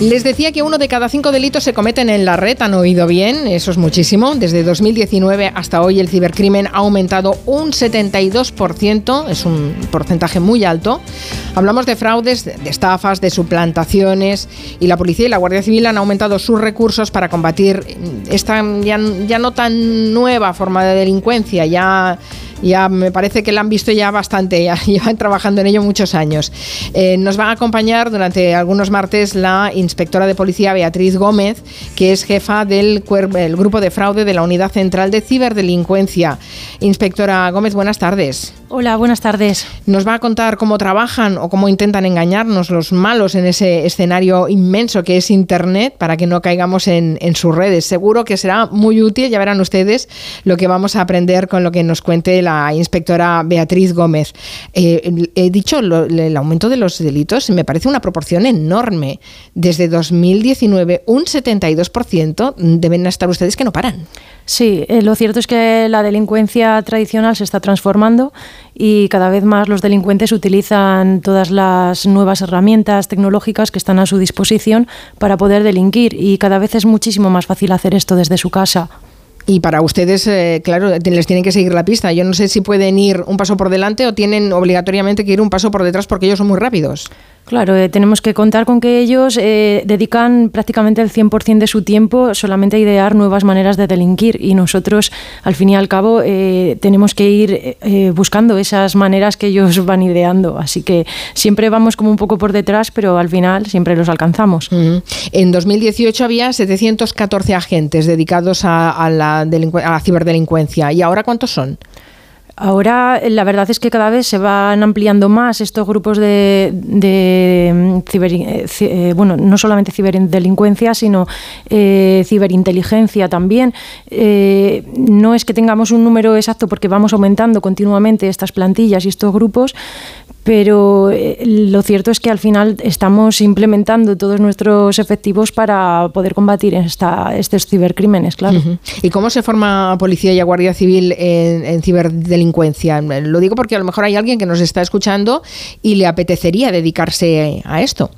Les decía que uno de cada cinco delitos se cometen en la red, han oído bien, eso es muchísimo. Desde 2019 hasta hoy el cibercrimen ha aumentado un 72%, es un porcentaje muy alto. Hablamos de fraudes, de estafas, de suplantaciones. Y la policía y la Guardia Civil han aumentado sus recursos para combatir esta ya, no tan nueva forma de delincuencia, ya ya me parece que la han visto ya bastante, ya llevan trabajando en ello muchos años. Eh, nos va a acompañar durante algunos martes la inspectora de policía Beatriz Gómez, que es jefa del grupo de fraude de la Unidad Central de Ciberdelincuencia. Inspectora Gómez, buenas tardes. Hola, buenas tardes. Nos va a contar cómo trabajan o cómo intentan engañarnos los malos en ese escenario inmenso que es Internet para que no caigamos en, sus redes. Seguro que será muy útil, ya verán ustedes lo que vamos a aprender con lo que nos cuente la inspectora Beatriz Gómez. Eh, he dicho, el aumento de los delitos me parece una proporción enorme. Desde 2019, un 72% deben estar ustedes que no paran. Sí, eh, lo cierto es que la delincuencia tradicional se está transformando y cada vez más los delincuentes utilizan todas las nuevas herramientas tecnológicas que están a su disposición para poder delinquir y cada vez es muchísimo más fácil hacer esto desde su casa. Y para ustedes, eh, claro, les tienen que seguir la pista. Yo no sé si pueden ir un paso por delante o tienen obligatoriamente que ir un paso por detrás porque ellos son muy rápidos. Claro, eh, tenemos que contar con que ellos eh, dedican prácticamente el 100% de su tiempo solamente a idear nuevas maneras de delinquir y nosotros, al fin y al cabo, eh, tenemos que ir buscando esas maneras que ellos van ideando. Así que siempre vamos como un poco por detrás, pero al final siempre los alcanzamos. En 2018 había 714 agentes dedicados a la ciberdelincuencia. ¿Y ahora cuántos son? Ahora la verdad es que cada vez se van ampliando más estos grupos de, mm, ciber, eh, eh, bueno, no solamente ciberdelincuencia, sino eh, ciberinteligencia también. no es que tengamos un número exacto porque vamos aumentando continuamente estas plantillas y estos grupos, pero eh, lo cierto es que al final estamos implementando todos nuestros efectivos para poder combatir esta, estos cibercrímenes, claro. ¿Y cómo se forma policía y guardia civil en, ciberdelincuencia? Lo digo porque a lo mejor hay alguien que nos está escuchando y le apetecería dedicarse a esto.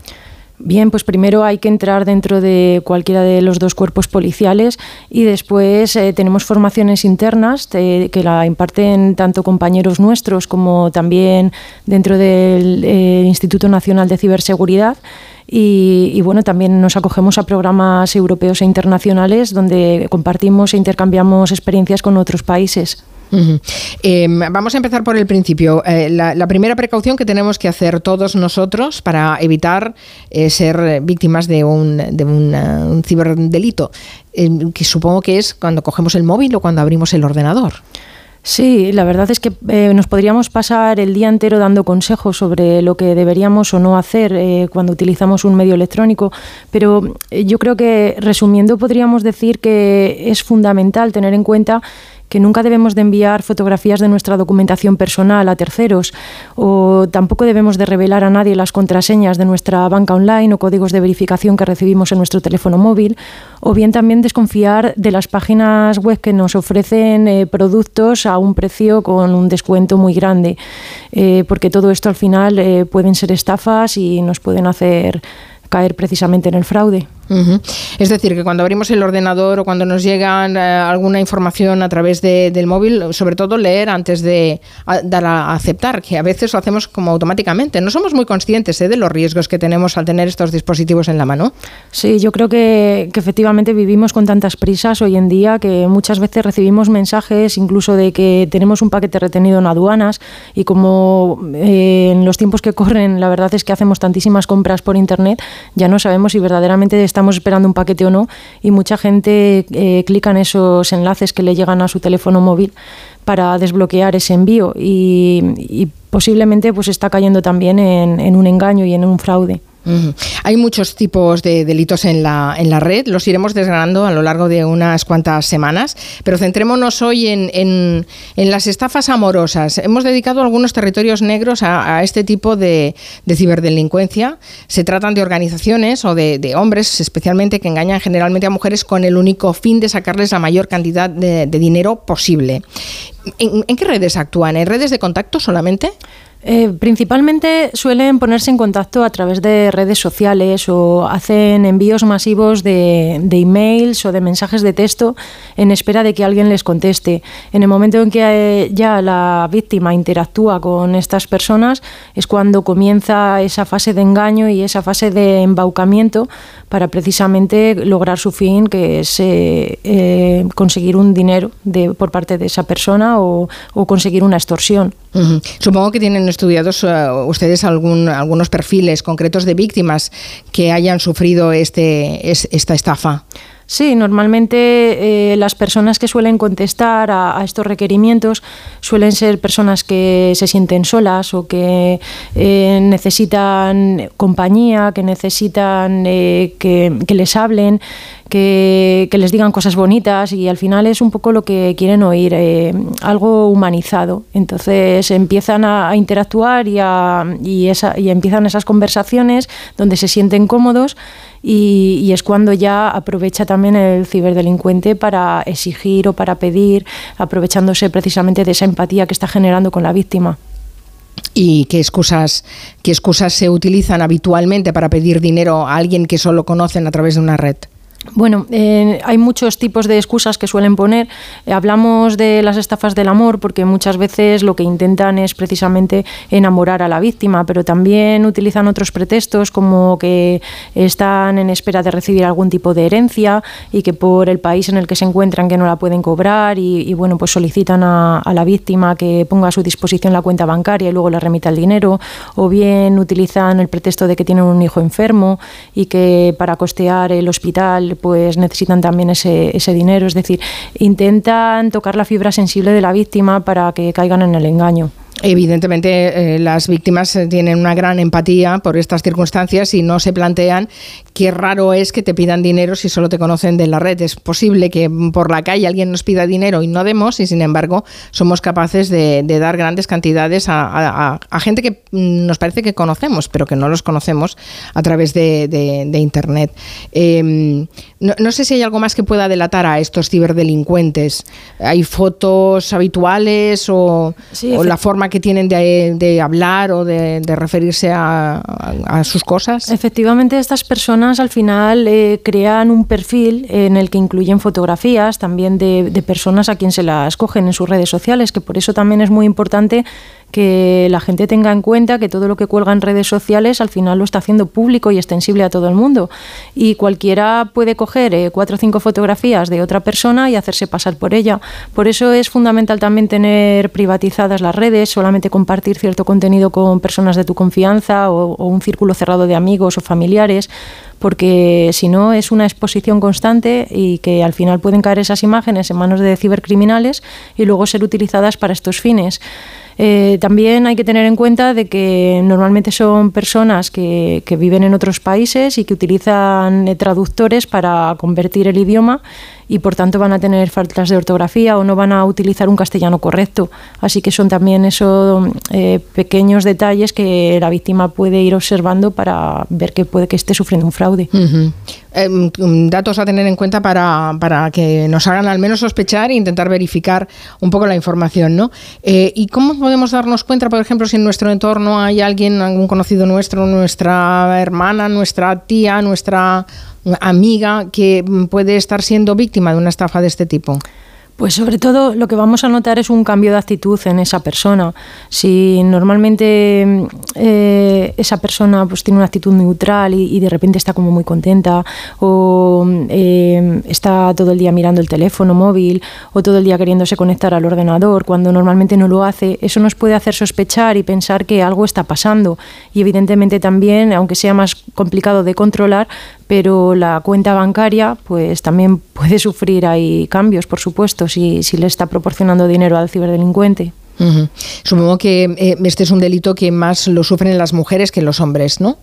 Bien, pues primero hay que entrar dentro de cualquiera de los dos cuerpos policiales y después eh, tenemos formaciones internas que la imparten tanto compañeros nuestros como también dentro del eh, Instituto Nacional de Ciberseguridad. Y, bueno, también nos acogemos a programas europeos e internacionales donde compartimos e intercambiamos experiencias con otros países. Em, vamos a empezar por el principio. Eh, la, primera precaución que tenemos que hacer todos nosotros para evitar eh, ser víctimas de un, de ciberdelito, em, que supongo que es cuando cogemos el móvil o cuando abrimos el ordenador. Sí, la verdad es que eh, nos podríamos pasar el día entero dando consejos sobre lo que deberíamos o no hacer cuando utilizamos un medio electrónico, pero yo creo que resumiendo podríamos decir que es fundamental tener en cuenta que nunca debemos de enviar fotografías de nuestra documentación personal a terceros o tampoco debemos de revelar a nadie las contraseñas de nuestra banca online o códigos de verificación que recibimos en nuestro teléfono móvil o bien también desconfiar de las páginas web que nos ofrecen eh, productos a un precio con un descuento muy grande eh, porque todo esto al final eh, pueden ser estafas y nos pueden hacer caer precisamente en el fraude. Es decir, que cuando abrimos el ordenador o cuando nos llega eh, alguna información a través del móvil, sobre todo leer antes de dar a aceptar, que a veces lo hacemos como automáticamente. No somos muy conscientes eh, de los riesgos que tenemos al tener estos dispositivos en la mano. Sí, yo creo que, efectivamente vivimos con tantas prisas hoy en día que muchas veces recibimos mensajes incluso de que tenemos un paquete retenido en aduanas y como eh, en los tiempos que corren la verdad es que hacemos tantísimas compras por Internet, ya no sabemos si verdaderamente estamos esperando un paquete o no y mucha gente eh, clica en esos enlaces que le llegan a su teléfono móvil para desbloquear ese envío y, posiblemente pues está cayendo también en un engaño y en un fraude. Hay muchos tipos de delitos en la, en la red, los iremos desgranando a lo largo de unas cuantas semanas, pero centrémonos hoy en, en, las estafas amorosas. Hemos dedicado algunos territorios negros a, este tipo de, ciberdelincuencia. Se tratan de organizaciones o de, hombres especialmente que engañan generalmente a mujeres con el único fin de sacarles la mayor cantidad de, dinero posible. ¿En, ¿En qué redes actúan? ¿En redes de contacto solamente? Eh, principalmente suelen ponerse en contacto a través de redes sociales o hacen envíos masivos de, de, emails o de mensajes de texto en espera de que alguien les conteste. En el momento en que eh, ya la víctima interactúa con estas personas es cuando comienza esa fase de engaño y esa fase de embaucamiento para precisamente lograr su fin, que es eh, conseguir un dinero de, por parte de esa persona o, conseguir una extorsión. Supongo que tienen estudiados eh, ustedes algún, algunos perfiles concretos de víctimas que hayan sufrido este, esta estafa. Sí, normalmente eh, las personas que suelen contestar a, estos requerimientos suelen ser personas que se sienten solas o que eh, necesitan compañía, que necesitan que, les hablen, que, les digan cosas bonitas y al final es un poco lo que quieren oír, eh, algo humanizado. Entonces empiezan a, interactuar y, y, esa, y empiezan esas conversaciones donde se sienten cómodos y, es cuando ya aprovecha también el ciberdelincuente para exigir o para pedir, aprovechándose precisamente de esa empatía que está generando con la víctima. ¿Y qué excusas, qué excusas se utilizan habitualmente para pedir dinero a alguien que solo conocen a través de una red? Bueno, eh, hay muchos tipos de excusas que suelen poner. Eh, hablamos de las estafas del amor porque muchas veces lo que intentan es precisamente enamorar a la víctima, pero también utilizan otros pretextos como que están en espera de recibir algún tipo de herencia y que por el país en el que se encuentran que no la pueden cobrar y, bueno, pues solicitan a, la víctima que ponga a su disposición la cuenta bancaria y luego le remita el dinero, o bien utilizan el pretexto de que tienen un hijo enfermo y que para costear el hospital pues necesitan también ese, ese dinero. Es decir, intentan tocar la fibra sensible de la víctima para que caigan en el engaño. Evidentemente, eh, las víctimas eh, tienen una gran empatía por estas circunstancias y no se plantean qué raro es que te pidan dinero si solo te conocen de la red. Es posible que por la calle alguien nos pida dinero y no demos, y sin embargo somos capaces de, dar grandes cantidades a, gente que nos parece que conocemos, pero que no los conocemos a través de, Internet. Em, no, sé si hay algo más que pueda delatar a estos ciberdelincuentes. ¿Hay fotos habituales o, o la forma que tienen de, hablar o de, referirse a, sus cosas? Efectivamente, estas personas al final eh, crean un perfil en el que incluyen fotografías también de, de personas a quien se las cogen en sus redes sociales, que por eso también es muy importante que la gente tenga en cuenta que todo lo que cuelga en redes sociales al final lo está haciendo público y extensible a todo el mundo. Y cualquiera puede coger eh, cuatro o cinco fotografías de otra persona y hacerse pasar por ella. Por eso es fundamental también tener privatizadas las redes, solamente compartir cierto contenido con personas de tu confianza o, o un círculo cerrado de amigos o familiares porque si no es una exposición constante y que al final pueden caer esas imágenes en manos de cibercriminales y luego ser utilizadas para estos fines. Eh, también hay que tener en cuenta de que normalmente son personas que, viven en otros países y que utilizan eh, traductores para convertir el idioma y por tanto van a tener faltas de ortografía o no van a utilizar un castellano correcto. Así que son también esos eh, pequeños detalles que la víctima puede ir observando para ver que puede que esté sufriendo un fraude. Em, datos a tener en cuenta para, para, que nos hagan al menos sospechar e intentar verificar un poco la información. ¿no? Eh, ¿Y cómo podemos darnos cuenta, por ejemplo, si en nuestro entorno hay alguien, algún conocido nuestro, nuestra hermana, nuestra tía, nuestra amiga que puede estar siendo víctima de una estafa de este tipo? Pues sobre todo lo que vamos a notar es un cambio de actitud en esa persona. Si normalmente eh, esa persona pues tiene una actitud neutral y, de repente está como muy contenta o eh, está todo el día mirando el teléfono móvil o todo el día queriéndose conectar al ordenador cuando normalmente no lo hace, eso nos puede hacer sospechar y pensar que algo está pasando. Y evidentemente también, aunque sea más complicado de controlar, pero la cuenta bancaria pues también puede sufrir ahí cambios, por supuesto, si, si le está proporcionando dinero al ciberdelincuente. Supongo que eh, este es un delito que más lo sufren las mujeres que los hombres, ¿no?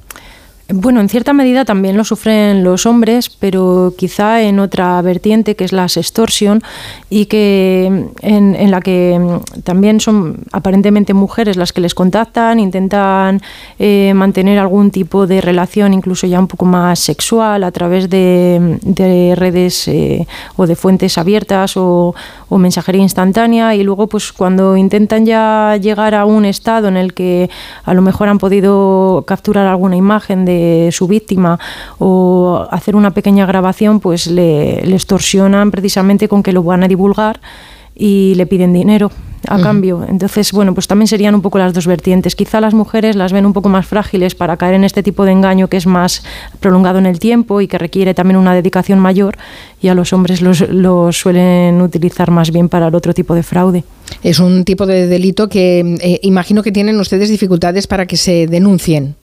Bueno, en cierta medida también lo sufren los hombres, pero quizá en otra vertiente que es la sextorsión y que en, la que también son aparentemente mujeres las que les contactan, intentan eh, mantener algún tipo de relación, incluso ya un poco más sexual, a través de, redes eh, o de fuentes abiertas o, o mensajería instantánea y luego pues cuando intentan ya llegar a un estado en el que a lo mejor han podido capturar alguna imagen de su víctima o hacer una pequeña grabación, pues le, extorsionan precisamente con que lo van a divulgar y le piden dinero a cambio. Entonces, bueno, pues también serían un poco las dos vertientes. Quizá las mujeres las ven un poco más frágiles para caer en este tipo de engaño que es más prolongado en el tiempo y que requiere también una dedicación mayor y a los hombres los, suelen utilizar más bien para el otro tipo de fraude. Es un tipo de delito que eh, imagino que tienen ustedes dificultades para que se denuncien.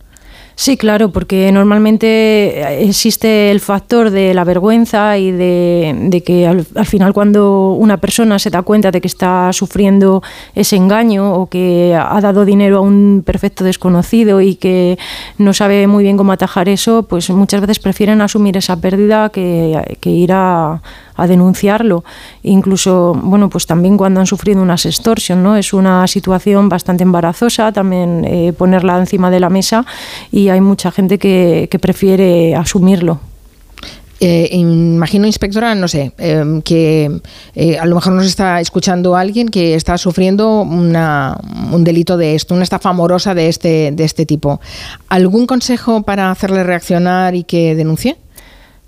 Sí, claro, porque normalmente existe el factor de la vergüenza y de, que al, final cuando una persona se da cuenta de que está sufriendo ese engaño o que ha dado dinero a un perfecto desconocido y que no sabe muy bien cómo atajar eso, pues muchas veces prefieren asumir esa pérdida que, ir a a denunciarlo. Incluso, bueno, pues también cuando han sufrido una extorsión, ¿no? Es una situación bastante embarazosa también eh, ponerla encima de la mesa y hay mucha gente que, prefiere asumirlo. Eh, imagino, inspectora, no sé, eh, que a lo mejor nos está escuchando alguien que está sufriendo una, un delito de esto, una estafa amorosa de este, de este tipo. ¿Algún consejo para hacerle reaccionar y que denuncie?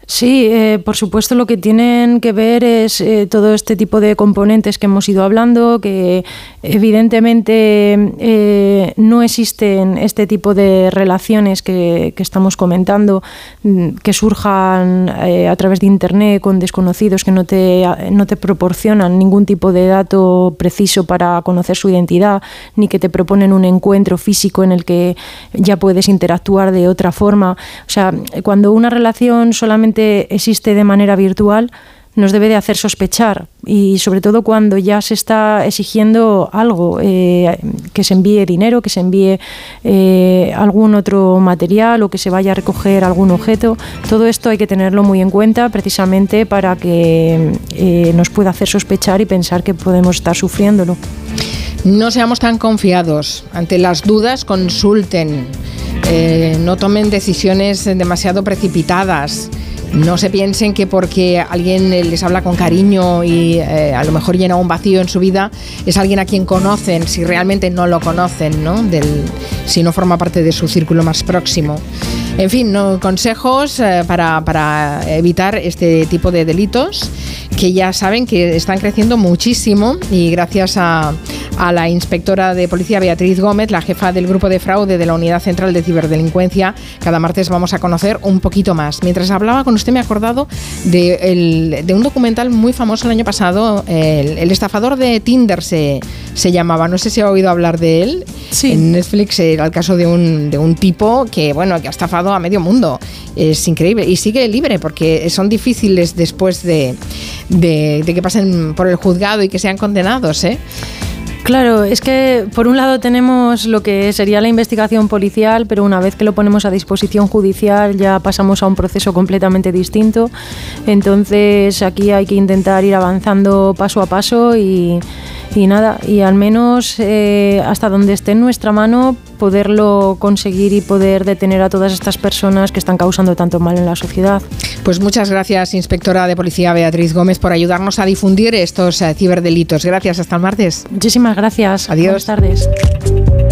Sí, eh, por supuesto lo que tienen que ver es eh, todo este tipo de componentes que hemos ido hablando, que evidentemente eh, no existen este tipo de relaciones que, estamos comentando, mm, que surjan a través de Internet con desconocidos que no te, no te proporcionan ningún tipo de dato preciso para conocer su identidad, ni que te proponen un encuentro físico en el que ya puedes interactuar de otra forma. O sea, cuando una relación solamente existe de manera virtual nos debe de hacer sospechar y sobre todo cuando ya se está exigiendo algo, eh, que se envíe dinero, que se envíe eh, algún otro material o que se vaya a recoger algún objeto. Todo esto hay que tenerlo muy en cuenta precisamente para que eh, nos pueda hacer sospechar y pensar que podemos estar sufriéndolo. No seamos tan confiados. Ante las dudas, consulten. no tomen decisiones demasiado precipitadas. No se piensen que porque alguien les habla con cariño y eh, a lo mejor llena un vacío en su vida, es alguien a quien conocen, si realmente no lo conocen, ¿no? Del, si no forma parte de su círculo más próximo. En fin, ¿no? consejos eh, para, para evitar este tipo de delitos que ya saben que están creciendo muchísimo y gracias a, a la inspectora de policía Beatriz Gómez, la jefa del grupo de fraude de la Unidad Central de Ciberdelincuencia. Cada martes vamos a conocer un poquito más. Mientras hablaba con usted me he acordado de, un documental muy famoso el año pasado, el, estafador de Tinder se, se, llamaba, no sé si ha oído hablar de él. Sí. En Netflix era el caso de un, de un tipo que, bueno, que ha estafado a medio mundo. Es increíble y sigue libre porque son difíciles después de, de, de que pasen por el juzgado y que sean condenados, ¿eh? Claro, es que por un lado tenemos lo que sería la investigación policial, pero una vez que lo ponemos a disposición judicial ya pasamos a un proceso completamente distinto. Entonces aquí hay que intentar ir avanzando paso a paso y, nada, y al menos eh, hasta donde esté en nuestra mano poderlo conseguir y poder detener a todas estas personas que están causando tanto mal en la sociedad. Pues muchas gracias, inspectora de policía Beatriz Gómez, por ayudarnos a difundir estos eh, ciberdelitos. Gracias, hasta el martes. Muchísimas gracias. Adiós. Buenas tardes.